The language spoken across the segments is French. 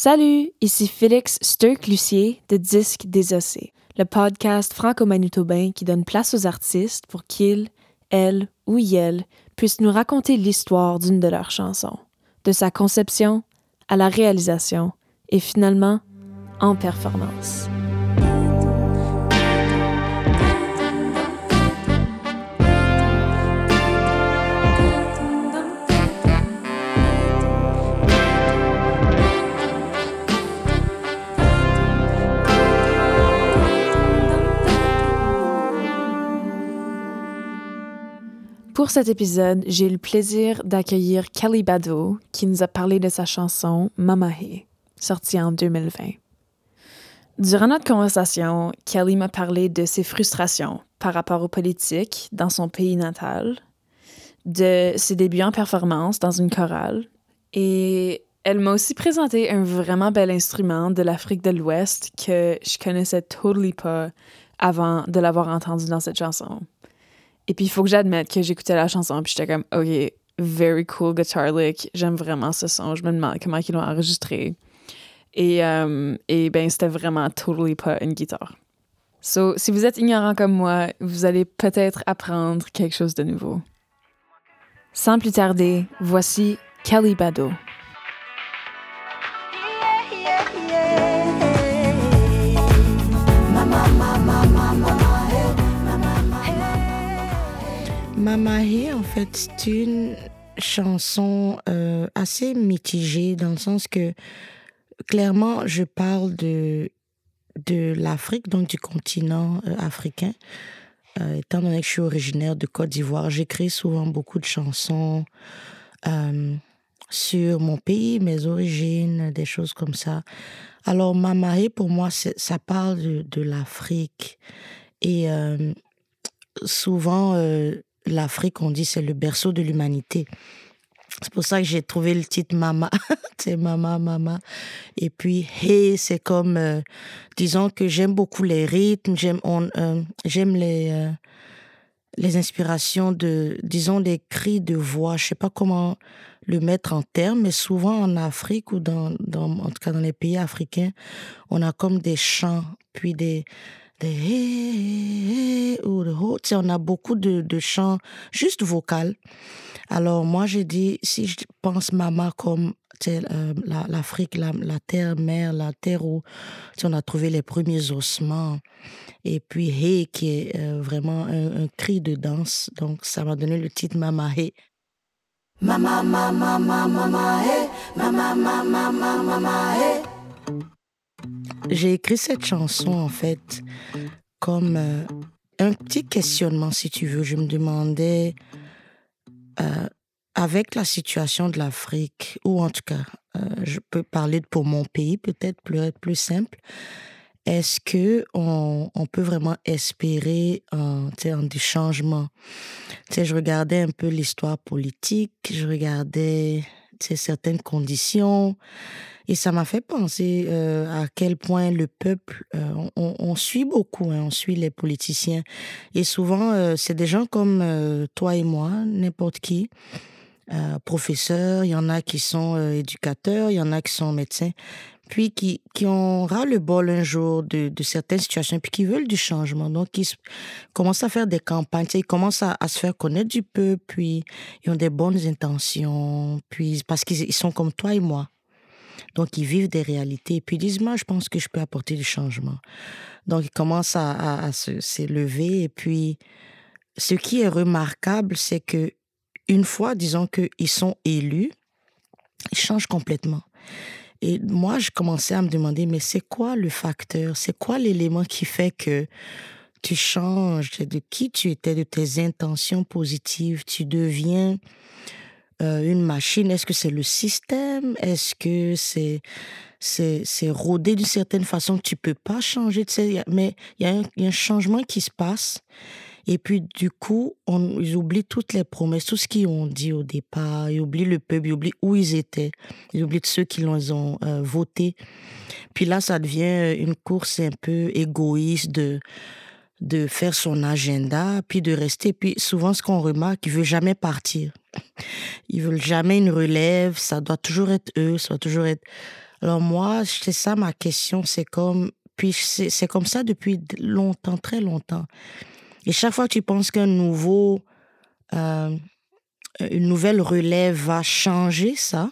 Salut, ici Félix Sturck-Lucier de Disque Désossé, le podcast franco-manitobain qui donne place aux artistes pour qu'ils, elles ou ils puissent nous raconter l'histoire d'une de leurs chansons, de sa conception à la réalisation et finalement en performance. Pour cet épisode, j'ai eu le plaisir d'accueillir Kelly Bado, qui nous a parlé de sa chanson Mamahe, sortie en 2020. Durant notre conversation, Kelly m'a parlé de ses frustrations par rapport aux politiques dans son pays natal, de ses débuts en performance dans une chorale, et elle m'a aussi présenté un vraiment bel instrument de l'Afrique de l'Ouest que je connaissais totally pas avant de l'avoir entendu dans cette chanson. Et puis, il faut que j'admette que j'écoutais la chanson, puis j'étais comme, OK, very cool guitar lick. J'aime vraiment ce son. Je me demande comment ils l'ont enregistré. Et, euh, et ben, c'était vraiment totally pas une guitare. So, si vous êtes ignorant comme moi, vous allez peut-être apprendre quelque chose de nouveau. Sans plus tarder, voici Kelly Mamahe, en fait, c'est une chanson euh, assez mitigée dans le sens que clairement, je parle de, de l'Afrique, donc du continent euh, africain. Euh, étant donné que je suis originaire de Côte d'Ivoire, j'écris souvent beaucoup de chansons sur mon pays, mes origines, des choses comme ça. Alors, Mamahe, pour moi, ça parle de, de l'Afrique. Et souvent, l'Afrique, on dit, c'est le berceau de l'humanité. C'est pour ça que j'ai trouvé le titre Mama. c'est Mama, Mama. Et puis, Hey, c'est comme, euh, disons que j'aime beaucoup les rythmes, j'aime euh, les, euh, les inspirations de, disons, les cris de voix. Je sais pas comment le mettre en termes, mais souvent en Afrique ou dans, en tout cas dans les pays africains, on a comme des chants, puis des, on a beaucoup de, de chants juste vocales. Alors moi j'ai dit si je pense maman comme euh, l'Afrique, la, la, terre mère, la terre où on a trouvé les premiers ossements, et puis Hey qui est euh, vraiment un, un, cri de danse. Donc ça m'a donné le titre Mama Hey. Mama mama mama mama hey, mama mama mama mama hey. J'ai écrit cette chanson, en fait, comme euh, un petit questionnement, si tu veux. Je me demandais, euh, avec la situation de l'Afrique, ou en tout cas, euh, je peux parler pour mon pays, peut-être plus plus simple. Est-ce que on, peut vraiment espérer un, un des changements? Je regardais un peu l'histoire politique, je regardais certaines conditions, et ça m'a fait penser euh, à quel point le peuple, euh, on, on, suit beaucoup, hein, on suit les politiciens. Et souvent, euh, c'est des gens comme euh, toi et moi, n'importe qui, euh, professeurs, il y en a qui sont éducateurs, il y en a qui sont médecins, puis qui, qui ont ras le bol un jour de, de certaines situations, puis qui veulent du changement. Donc, ils commencent à faire des campagnes, ils commencent à, à, se faire connaître du peuple, puis ils ont des bonnes intentions, puis parce qu'ils sont comme toi et moi. Donc, ils vivent des réalités. Et puis, ils disent, moi, je pense que je peux apporter du changement. Donc, ils commencent à, à, s'élever. Et puis, ce qui est remarquable, c'est que une fois, disons qu'ils sont élus, ils changent complètement. Et moi, je commençais à me demander, mais c'est quoi le facteur? C'est quoi l'élément qui fait que tu changes? De qui tu étais, de tes intentions positives, tu deviens euh, une machine? Est-ce que c'est le système? Est-ce que c'est c'est c'est rodé d'une certaine façon? Que tu peux pas changer tu sais, Mais il y, a un, y a un changement qui se passe. Et puis, du coup, on, ils oublient toutes les promesses, tout ce qu'ils ont dit au départ. Ils oublient le peuple, ils oublient où ils étaient. Ils oublient ceux qui les ont euh, votés. Puis là, ça devient une course un peu égoïste de de faire son agenda, puis de rester. Puis souvent, ce qu'on remarque, ils veulent jamais partir. Ils veulent jamais une relève. Ça doit toujours être eux. Ça doit toujours être. Alors moi, c'est ça ma question, c'est comme, puis c'est comme ça depuis longtemps, très longtemps. Et chaque fois que tu penses qu'un nouveau, euh, une nouvelle relève va changer ça,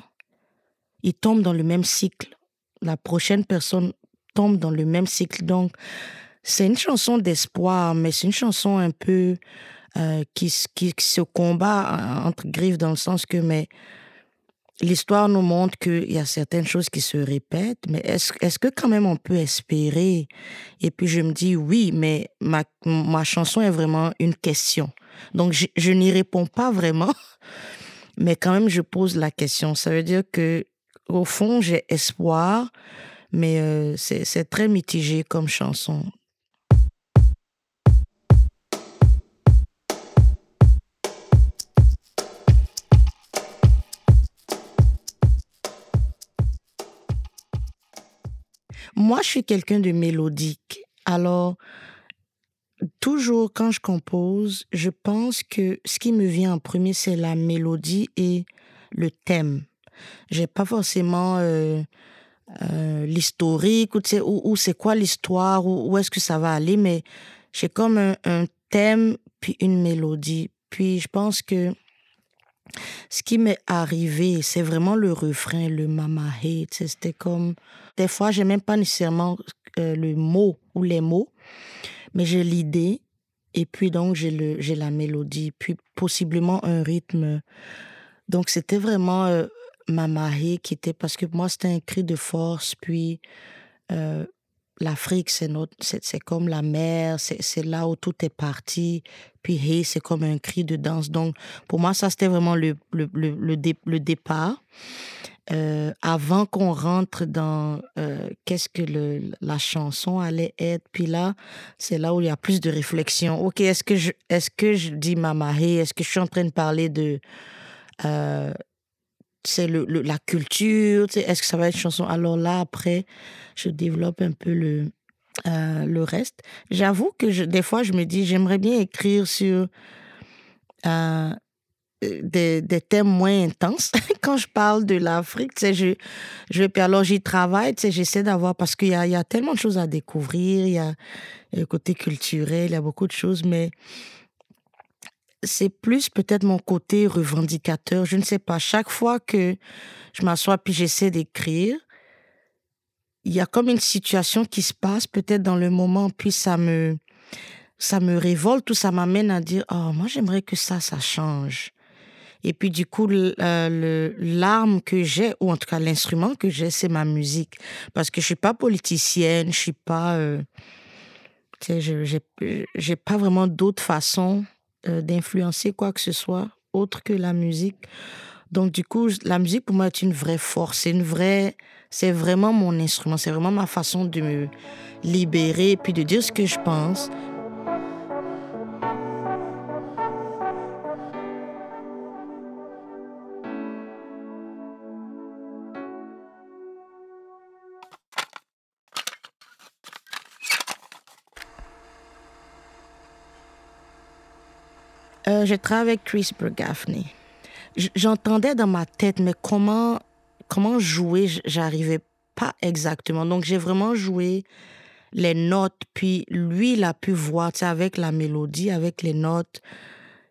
il tombe dans le même cycle. La prochaine personne tombe dans le même cycle. Donc, c'est une chanson d'espoir, mais c'est une chanson un peu euh, qui, qui, se combat entre griffes dans le sens que, mais l'histoire nous montre qu'il y a certaines choses qui se répètent, mais est-ce est que quand même on peut espérer? Et puis je me dis oui, mais ma, ma chanson est vraiment une question. Donc je, je n'y réponds pas vraiment, mais quand même je pose la question. Ça veut dire que au fond j'ai espoir, mais euh, c'est très mitigé comme chanson. Moi, je suis quelqu'un de mélodique. Alors, toujours quand je compose, je pense que ce qui me vient en premier, c'est la mélodie et le thème. J'ai pas forcément euh, euh, l'historique ou, où, c'est quoi l'histoire, où, où est-ce que ça va aller, mais j'ai comme un thème puis une mélodie. Puis je pense que ce qui m'est arrivé, c'est vraiment le refrain, le mama hate. C'était comme. Des fois, j'ai même pas nécessairement euh, le mot ou les mots, mais j'ai l'idée. Et puis, donc, j'ai, la mélodie, puis possiblement un rythme. Donc, c'était vraiment euh, mama hate qui était. Parce que moi, c'était un cri de force, puis. Euh, l'Afrique, c'est notre, c'est, comme la mer, c'est, là où tout est parti. Puis hey, c'est comme un cri de danse. Donc, pour moi, ça, c'était vraiment le, le, le, le, départ. Euh, avant qu'on rentre dans euh, qu'est-ce que le, la chanson allait être. Puis là, c'est là où il y a plus de réflexion. OK, est-ce que je, est-ce que je dis Mamahé? Est-ce que je suis en train de parler de euh, c'est le, la culture, est-ce que ça va être une chanson? Alors là, après, je développe un peu le, euh, le reste. J'avoue que des fois, je me dis, j'aimerais bien écrire sur euh, des, des, thèmes moins intenses. Quand je parle de l'Afrique, je, je, puis alors j'y travaille, j'essaie d'avoir, parce qu'il y a, y a tellement de choses à découvrir, il y a le côté culturel, il y a beaucoup de choses, mais c'est plus peut-être mon côté revendicateur, je ne sais pas. Chaque fois que je m'assois puis j'essaie d'écrire, il y a comme une situation qui se passe peut-être dans le moment, puis ça me ça me révolte ou ça m'amène à dire oh moi j'aimerais que ça ça change. Et puis du coup l'arme que j'ai ou en tout cas l'instrument que j'ai c'est ma musique parce que je suis pas politicienne, je suis pas euh, tu sais j'ai pas vraiment d'autre façon euh, d'influencer quoi que ce soit autre que la musique. Donc du coup, la musique pour moi est une vraie force, c'est une vraie, c'est vraiment mon instrument, c'est vraiment ma façon de me libérer puis de dire ce que je pense. Euh, je travaille avec Chris Bergaffney. J'entendais dans ma tête, mais comment, comment jouer, j'arrivais pas exactement. Donc, j'ai vraiment joué les notes, puis lui, il a pu voir, tu sais, avec la mélodie, avec les notes,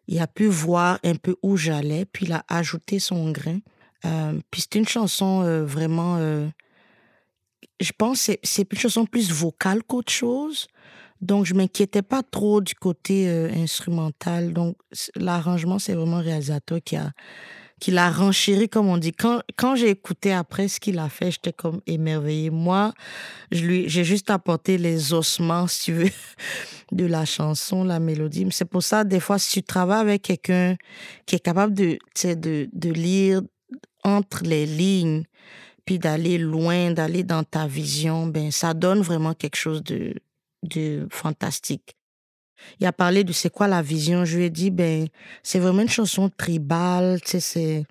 il a pu voir un peu où j'allais, puis il a ajouté son grain. Euh, puis c'est une chanson euh, vraiment, je pense, c'est une chanson plus vocale qu'autre chose. Donc, je m'inquiétais pas trop du côté euh, instrumental. Donc, l'arrangement, c'est vraiment le réalisateur qui a qui l'a renchéri, comme on dit. Quand, quand j'ai écouté après ce qu'il a fait, j'étais comme émerveillée. Moi, j'ai juste apporté les ossements, si tu veux, de la chanson, la mélodie. C'est pour ça, des fois, si tu travailles avec quelqu'un qui est capable de, de, de lire entre les lignes, puis d'aller loin, d'aller dans ta vision, ben, ça donne vraiment quelque chose de, de fantastique. Il a parlé de c'est quoi la vision. Je lui ai dit, ben, c'est vraiment une chanson tribale, tu sais,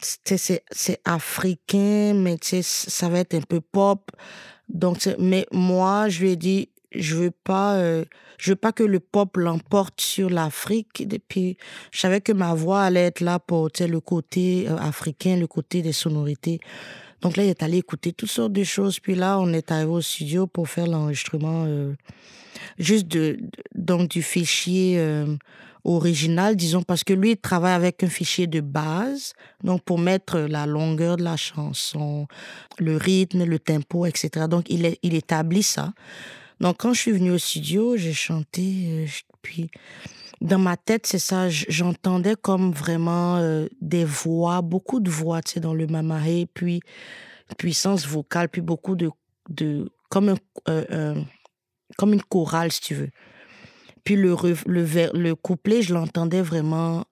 c'est, c'est, africain, mais tu ça va être un peu pop. Donc, mais moi, je lui ai dit, je veux pas, euh, je veux pas que le pop l'emporte sur l'Afrique. Et je savais que ma voix allait être là pour, le côté euh, africain, le côté des sonorités. Donc là, il est allé écouter toutes sortes de choses. Puis là, on est arrivé au studio pour faire l'enregistrement euh, juste de, donc du fichier euh, original, disons, parce que lui, il travaille avec un fichier de base, donc pour mettre la longueur de la chanson, le rythme, le tempo, etc. Donc, il, il établit ça. Donc, quand je suis venue au studio, j'ai chanté, euh, puis dans ma tête, c'est ça, j'entendais comme vraiment euh, des voix, beaucoup de voix, tu sais, dans le mamahé, puis puissance vocale, puis beaucoup de, de comme un, comme une chorale, si tu veux. Puis le, le, le couplet, je l'entendais vraiment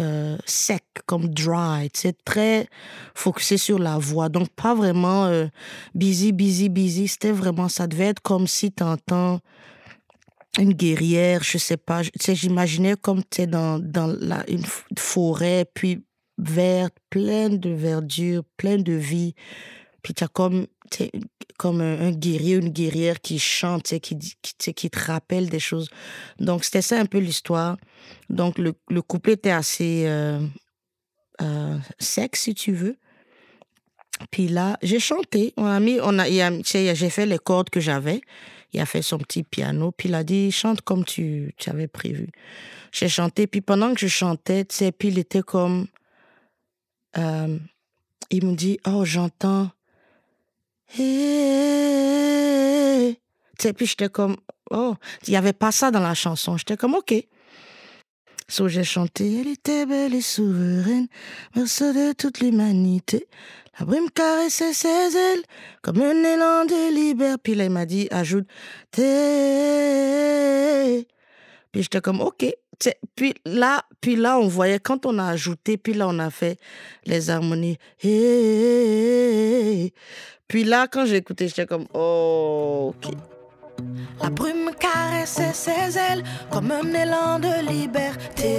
euh, sec, comme dry, tu sais, très focusé sur la voix. Donc, pas vraiment euh, busy, busy, busy. C'était vraiment, ça devait être comme si tu entends une guerrière, je sais pas. Tu sais, j'imaginais comme tu es dans, dans la, une forêt, puis verte, pleine de verdure, pleine de vie. Puis tu as comme comme un, guerrier, une guerrière qui chante, qui, qui, qui te rappelle des choses. Donc, c'était ça un peu l'histoire. Donc, le, le, couplet était assez euh, euh, sec, si tu veux. Puis là, j'ai chanté. On a mis, on a, j'ai fait les cordes que j'avais. Il a fait son petit piano. Puis il a dit, chante comme tu, tu avais prévu. J'ai chanté. Puis pendant que je chantais, tu sais, puis il était comme. Euh, il me dit, oh, j'entends et puis j'étais comme, oh, il n'y avait pas ça dans la chanson. J'étais comme, ok. So j'ai chanté, elle était belle et souveraine, merci de toute l'humanité. La brume caressait ses ailes, comme un élan de liberté. Puis là, il m'a dit, ajoute, t'es. Puis j'étais comme, ok. Puis là, puis là, on voyait, quand on a ajouté, puis là, on a fait les harmonies. Puis là, quand j'ai écouté, j'étais comme, oh, ok. La brume caressait ses ailes comme un élan de liberté.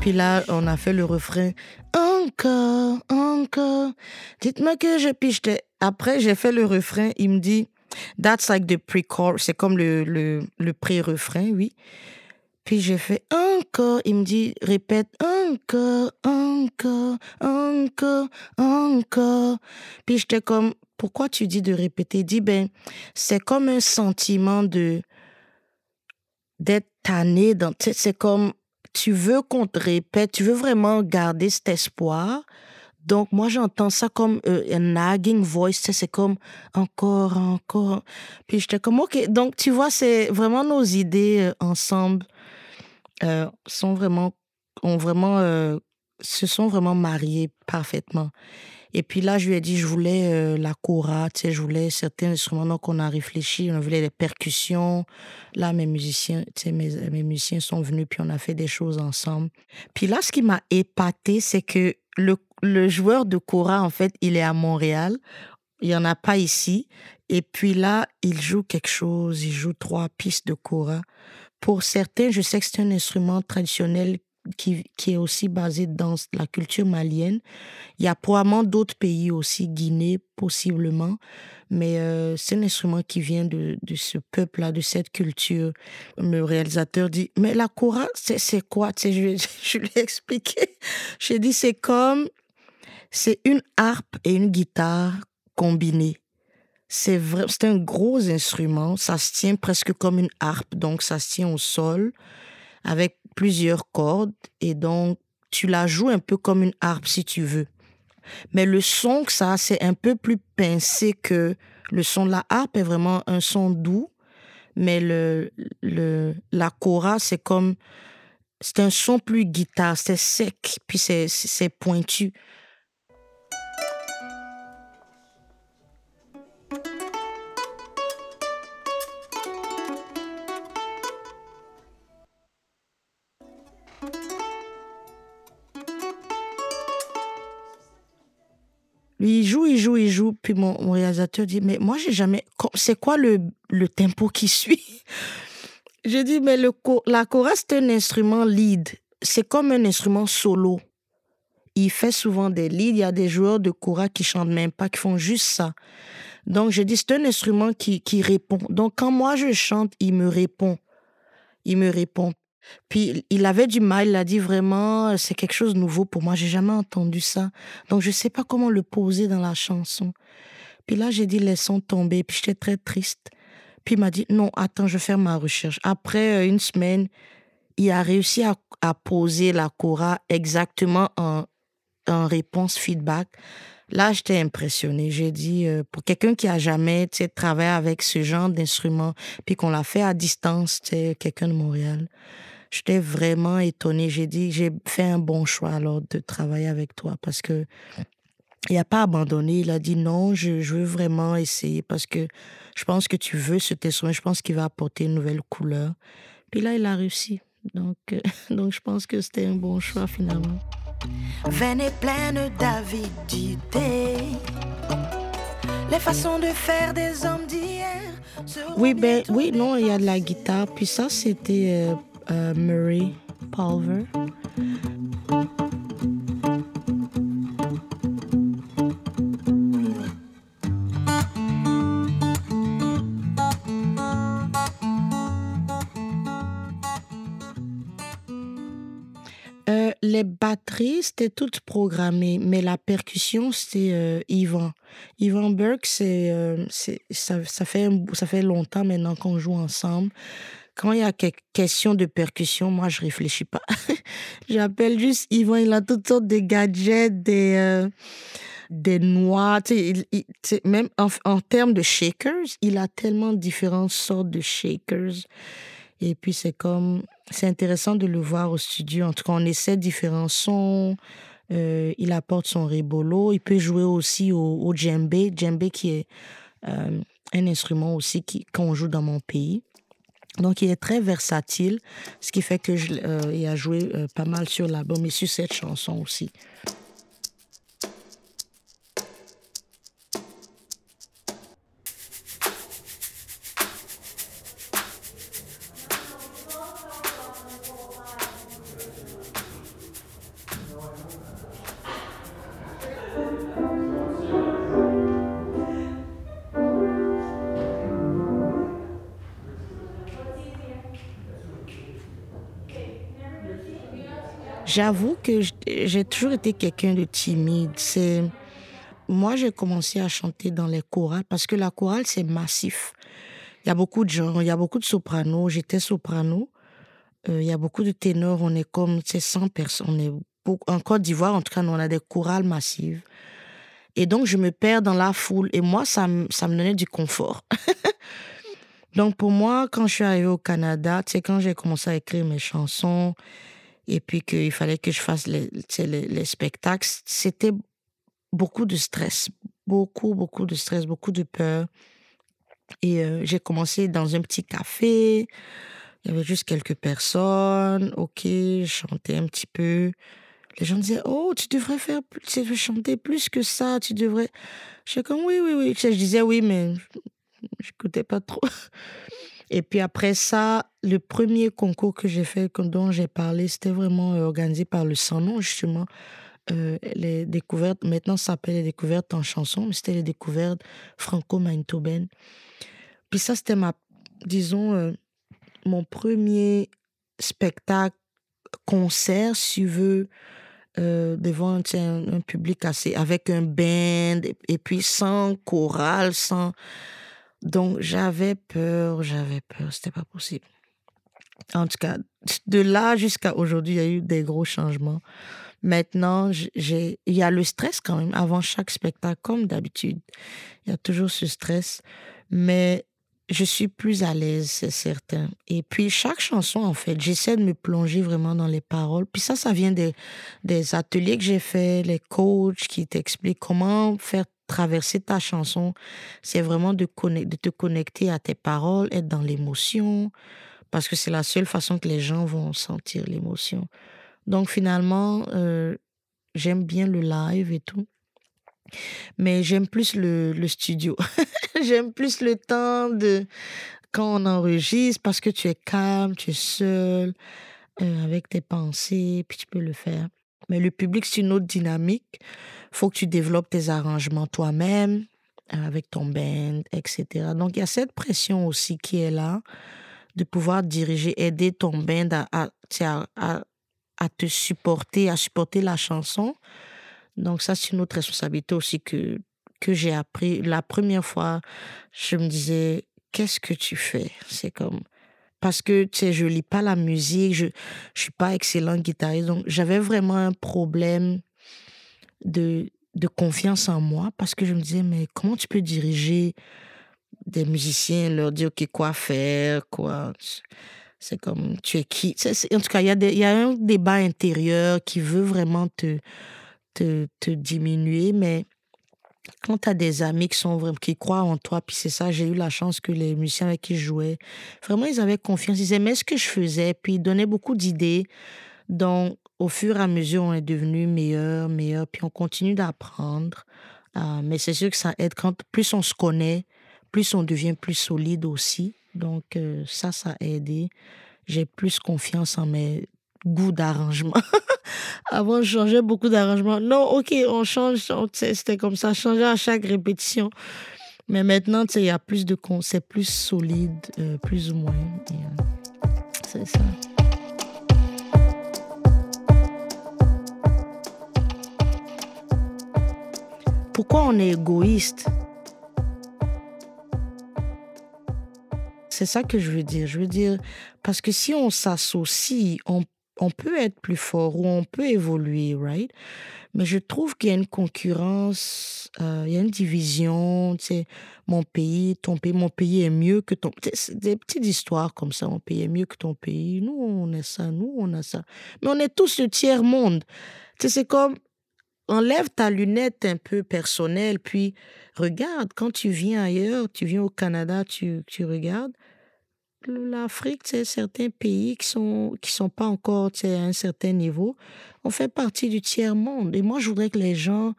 Puis là, on a fait le refrain. Encore, encore. Dites-moi que je piche. Après, j'ai fait le refrain. Il me dit, that's like the pre-chorus. C'est comme le, le, le pré-refrain, oui. Puis j'ai fait encore. Il me dit, répète encore, encore, encore, encore. Puis j'étais comme, pourquoi tu dis de répéter? Il dit, ben, c'est comme un sentiment de, d'être tanné dans, c'est comme, tu veux qu'on te répète, tu veux vraiment garder cet espoir. Donc, moi, j'entends ça comme euh, un nagging voice, c'est comme encore, encore. Puis j'étais comme, OK. Donc, tu vois, c'est vraiment nos idées euh, ensemble euh, sont vraiment, ont vraiment, euh, se sont vraiment mariés parfaitement. Et puis là, je lui ai dit, je voulais euh, la kora, tu sais, je voulais certains instruments. Donc, on a réfléchi, on voulait les percussions. Là, mes musiciens, tu sais, mes, mes musiciens sont venus, puis on a fait des choses ensemble. Puis là, ce qui m'a épaté, c'est que le, le joueur de kora, en fait, il est à Montréal. Il n'y en a pas ici. Et puis là, il joue quelque chose, il joue trois pistes de kora. Pour certains, je sais que c'est un instrument traditionnel qui, qui, est aussi basé dans la culture malienne. Il y a probablement d'autres pays aussi, Guinée possiblement, mais euh, c'est un instrument qui vient de, de ce peuple-là, de cette culture. Le réalisateur dit, mais la kora, c'est quoi je, je lui ai expliqué. J'ai dit, c'est comme, c'est une harpe et une guitare combinées. C'est vrai, c'est un gros instrument. Ça se tient presque comme une harpe, donc ça se tient au sol avec plusieurs cordes et donc tu la joues un peu comme une harpe si tu veux. Mais le son que ça, c'est un peu plus pincé que le son de la harpe est vraiment un son doux, mais le, le la cora c'est comme c'est un son plus guitare, c'est sec puis c'est c'est pointu. Mon, réalisateur dit, mais moi, j'ai jamais... C'est quoi le, tempo qui suit? Je dis, mais le, la chorale, c'est un instrument lead. C'est comme un instrument solo. Il fait souvent des leads. Il y a des joueurs de chorale qui chantent même pas, qui font juste ça. Donc, je dis, c'est un instrument qui, qui répond. Donc, quand moi, je chante, il me répond. Il me répond. Puis il avait du mal, il a dit vraiment, c'est quelque chose de nouveau pour moi, j'ai jamais entendu ça. Donc je sais pas comment le poser dans la chanson. Puis là, j'ai dit laissons tomber, puis j'étais très triste. Puis il m'a dit non, attends, je vais faire ma recherche. Après euh, une semaine, il a réussi à, poser la cora exactement en, en réponse feedback. Là, j'étais impressionnée. J'ai dit, euh, pour quelqu'un qui a jamais travaillé avec ce genre d'instrument, puis qu'on l'a fait à distance, quelqu'un de Montréal, j'étais vraiment étonnée. J'ai dit, j'ai fait un bon choix alors de travailler avec toi parce que il n'a pas abandonné. Il a dit non, je, veux vraiment essayer parce que je pense que tu veux ce instrument. Je pense qu'il va apporter une nouvelle couleur. Puis là, il a réussi. Donc, euh, donc je pense que c'était un bon choix finalement. Veine est pleine d'avidité. Les façons de faire des hommes d'hier. Oui, ben, oui, non, il y a de la guitare. Puis ça, c'était euh, euh, Murray Palver. C'était toutes programmées, mais la percussion, c'était euh, Ivan. Ivan Burke, c'est, euh, ça, ça, fait, ça fait longtemps maintenant qu'on joue ensemble. Quand il y a question de percussion, moi, je réfléchis pas. J'appelle juste Ivan, il a toutes sortes de gadgets, des, euh, des noix. même en, en termes de shakers, il a tellement différentes sortes de shakers. Et puis, c'est comme, c'est intéressant de le voir au studio. En tout cas, on essaie différents sons. Euh, il apporte son ribolo. Il peut jouer aussi au, au djembé. Djembé qui est euh, un instrument aussi qu'on joue dans mon pays. Donc, il est très versatile, ce qui fait que euh, a joué pas mal sur l'album et sur cette chanson aussi. J'avoue que j'ai toujours été quelqu'un de timide. C'est moi j'ai commencé à chanter dans les chorales parce que la chorale c'est massif. Il y a beaucoup de gens, il y a beaucoup de sopranos. J'étais soprano. Euh, il y a beaucoup de ténors. On est comme 100 personnes. On est en Côte d'Ivoire, en tout cas, on a des chorales massives. Et donc, je me perds dans la foule. Et moi, ça, ça me donnait du confort. donc, pour moi, quand je suis arrivée au Canada, sais, quand j'ai commencé à écrire mes chansons, et puis qu'il fallait que je fasse les, les, spectacles, c'était beaucoup de stress, beaucoup, beaucoup de stress, beaucoup de peur. Et euh, j'ai commencé dans un petit café, il y avait juste quelques personnes, ok, je chantais un petit peu. Les gens disaient, oh, tu devrais faire, tu devrais chanter plus que ça, tu devrais. Je suis comme, oui, oui, oui. Je disais oui, mais j'écoutais pas trop. Et puis après ça, le premier concours que j'ai fait, dont j'ai parlé, c'était vraiment euh, organisé par le Sanon, justement. Euh, les découvertes, maintenant ça s'appelle les découvertes en chanson, mais c'était les découvertes franco-manitobaines. Puis ça, c'était ma, disons, euh, mon premier spectacle, concert, si tu veux, devant un, un, public assez, avec un band, et puis sans chorale, sans donc j'avais peur, j'avais peur, c'était pas possible. En tout cas, de là jusqu'à aujourd'hui, il y a eu des gros changements. Maintenant, j'ai, il y a le stress quand même avant chaque spectacle, comme d'habitude. Il y a toujours ce stress, mais je suis plus à l'aise, c'est certain. Et puis chaque chanson, en fait, j'essaie de me plonger vraiment dans les paroles. Puis ça, ça vient des, des ateliers que j'ai faits, les coachs qui t'expliquent comment faire traverser ta chanson, c'est vraiment de, te connecter à tes paroles, être dans l'émotion, parce que c'est la seule façon que les gens vont sentir l'émotion. Donc finalement, euh, j'aime bien le live et tout. Mais j'aime plus le, le studio. j'aime plus le temps de quand on enregistre parce que tu es calme, tu es seul, euh, avec tes pensées, puis tu peux le faire. Mais le public, c'est une autre dynamique faut que tu développes tes arrangements toi-même, euh, avec ton band, etc. Donc, il y a cette pression aussi qui est là de pouvoir diriger, aider ton band à, à, à, te supporter, à supporter la chanson. Donc ça, c'est une autre responsabilité aussi que, que j'ai appris. La première fois, je me disais, qu'est-ce que tu fais? C'est comme... Parce que, tu sais, je lis pas la musique, je, je suis pas excellent guitariste. Donc, j'avais vraiment un problème de, de confiance en moi parce que je me disais, mais comment tu peux diriger des musiciens, leur dire OK, quoi faire, quoi? C'est comme, tu es qui? En tout cas, il y, a y a un débat intérieur qui veut vraiment te, te, te diminuer, mais quand tu as des amis qui, sont qui croient en toi, puis c'est ça, j'ai eu la chance que les musiciens avec qui je jouais, vraiment, ils avaient confiance, ils aimaient ce que je faisais, puis ils donnaient beaucoup d'idées. Donc, au fur et à mesure, on est devenu meilleur, meilleur, puis on continue d'apprendre. Euh, mais c'est sûr que ça aide quand plus on se connaît, plus on devient plus solide aussi. Donc, euh, ça, ça a aidé. J'ai plus confiance en mes goûts d'arrangement. Avant, je changeais beaucoup d'arrangements. Non, ok, on change. C'était comme ça, changer à chaque répétition. Mais maintenant, il y a plus de c'est plus solide, euh, plus ou moins. Euh, c'est ça. Pourquoi on est égoïste? C'est ça que je veux dire. Je veux dire, parce que si on s'associe, on, on peut être plus fort ou on peut évoluer, right? Mais je trouve qu'il y a une concurrence, euh, il y a une division, tu sais, mon pays, ton pays, mon pays est mieux que ton... Des petites histoires comme ça, mon pays est mieux que ton pays, nous on est ça, nous on a ça. Mais on est tous le tiers-monde. Tu sais, c'est comme, enlève ta lunette un peu personnelle, puis regarde, quand tu viens ailleurs, tu viens au Canada, tu, tu regardes, l'Afrique, c'est certains pays qui sont qui sont pas encore à un certain niveau, on fait partie du tiers monde. Et moi, je voudrais que les gens,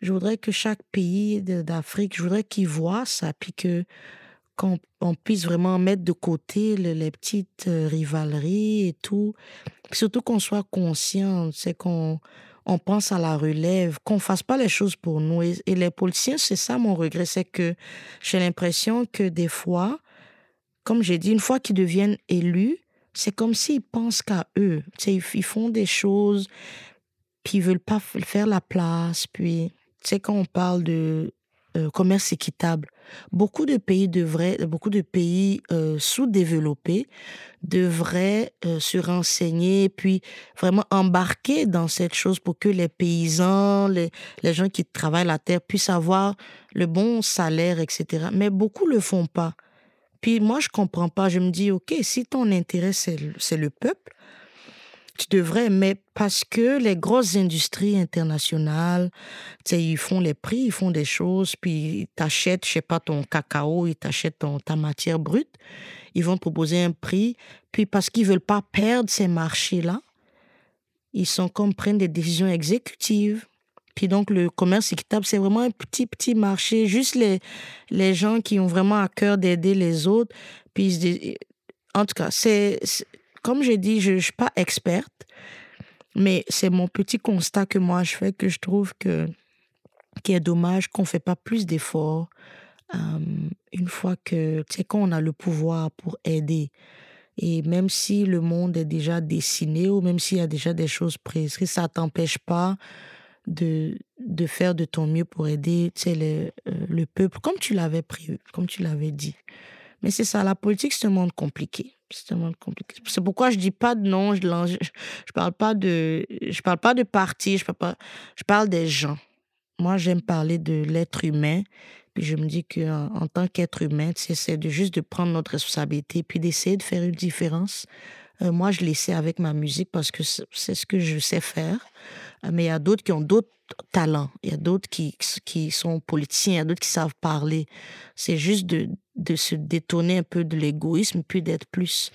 je voudrais que chaque pays d'Afrique, je voudrais qu'ils voient ça, puis que qu'on on puisse vraiment mettre de côté les, petites euh, rivaleries et tout, surtout qu'on soit conscient, c'est qu'on on pense à la relève, qu'on fasse pas les choses pour nous. Et, et les politiciens, c'est ça mon regret, c'est que j'ai l'impression que des fois, comme j'ai dit, une fois qu'ils deviennent élus, c'est comme s'ils pensent qu'à eux. Tu sais, ils font des choses, puis ils veulent pas faire la place. Puis, tu sais, quand on parle de euh, commerce équitable, beaucoup de pays de pays euh, sous-développés devraient euh, se renseigner, puis vraiment embarquer dans cette chose pour que les paysans, les, les gens qui travaillent la terre puissent avoir le bon salaire, etc. Mais beaucoup le font pas. Puis moi, je comprends pas. Je me dis, OK, si ton intérêt, c'est le, peuple, tu devrais, mais parce que les grosses industries internationales, tu sais, ils font les prix, ils font des choses, puis ils t'achètent, je sais pas, ton cacao, ils t'achètent ta matière brute, ils vont proposer un prix, puis parce qu'ils veulent pas perdre ces marchés-là, ils sont comme prennent des décisions exécutives puis donc, le commerce équitable, c'est vraiment un petit, petit marché. Juste les, les gens qui ont vraiment à cœur d'aider les autres. Puis, en tout cas, c'est, comme j'ai dit, je ne suis pas experte, mais c'est mon petit constat que moi je fais que je trouve que qui est dommage qu'on ne fait pas plus d'efforts euh, une fois que, tu quand a le pouvoir pour aider. Et même si le monde est déjà dessiné ou même s'il y a déjà des choses prises, ça t'empêche pas de, de faire de ton mieux pour aider le, euh, le peuple, comme tu l'avais prévu, comme tu l'avais dit. Mais c'est ça, la politique, c'est un monde compliqué. C'est un monde compliqué. C'est pourquoi je dis pas de nom, je, je, je parle pas de, parle pas de parti, je parle pas, je parle des gens. Moi, j'aime parler de l'être humain. Puis je me dis qu'en en tant qu'être humain, c'est de juste de prendre notre responsabilité, puis d'essayer de faire une différence. Euh, moi, je l'essaie avec ma musique parce que c'est ce que je sais faire. Euh, mais il y a d'autres qui ont d'autres talents. Il y a d'autres qui, qui sont politiciens, il y a d'autres qui savent parler. C'est juste de, de se détourner un peu de l'égoïsme, puis d'être plus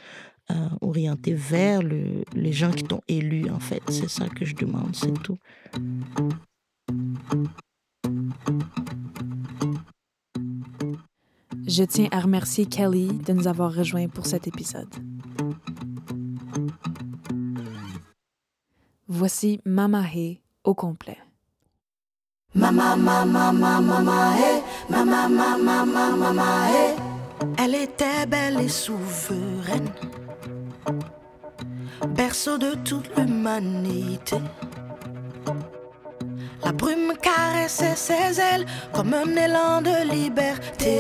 euh, orienté vers le, les gens qui t'ont élu, en fait. C'est ça que je demande, c'est tout. Je tiens à remercier Kelly de nous avoir rejoints pour cet épisode. Mama, mama, mama, hey. Elle était belle et souveraine, berceau de toute l'humanité. La brume caressait ses ailes comme un élan de liberté.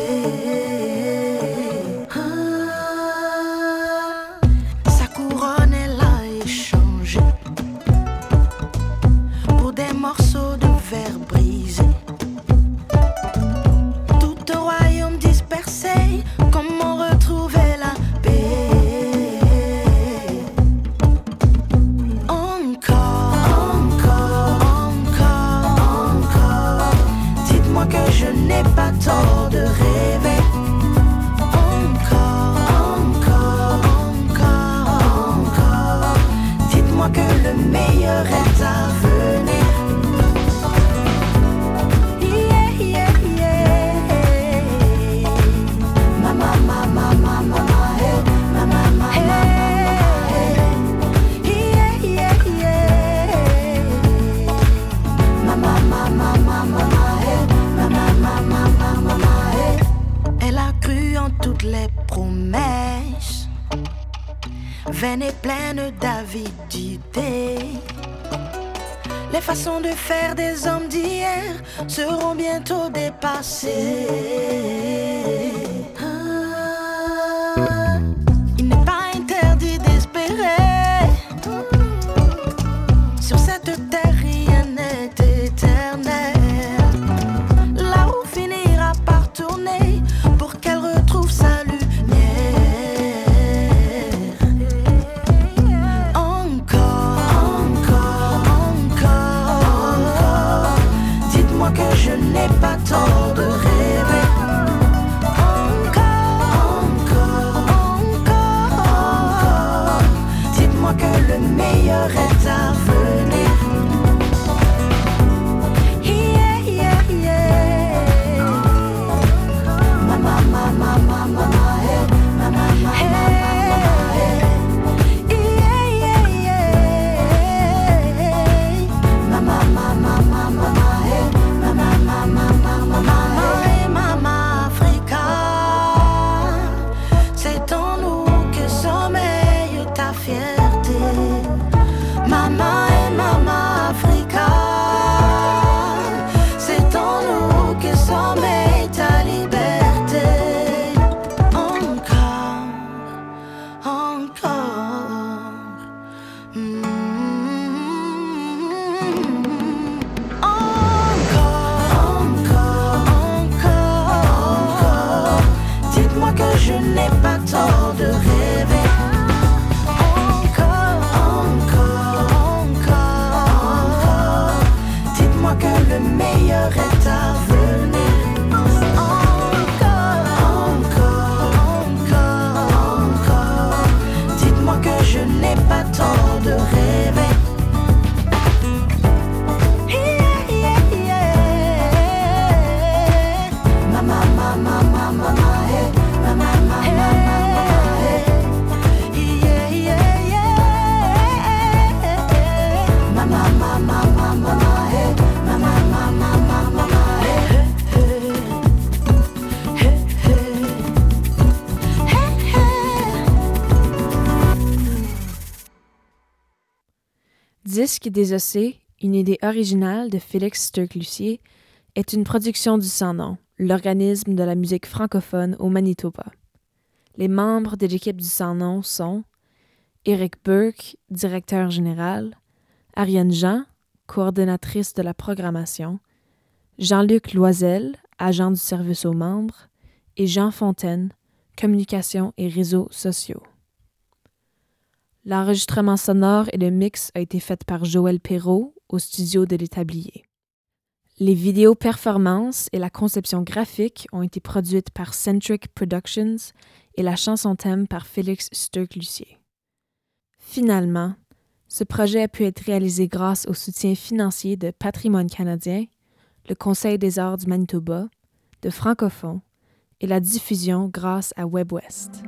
bientôt dépassé. Disque désossé, une idée originale de Félix Sturck-Lucier, est une production du Sans Nom, l'organisme de la musique francophone au Manitoba. Les membres de l'équipe du Sans Nom sont Eric Burke, directeur général, Ariane Jean, coordonnatrice de la programmation, Jean-Luc Loisel, agent du service aux membres, et Jean Fontaine, communication et réseaux sociaux. L'enregistrement sonore et le mix a été fait par Joël Perrault au studio de l'Établier. Les vidéos performances et la conception graphique ont été produites par Centric Productions et la chanson thème par Félix Sturck-Lucier. Finalement, ce projet a pu être réalisé grâce au soutien financier de Patrimoine canadien, le Conseil des arts du Manitoba, de Francophone et la diffusion grâce à WebWest.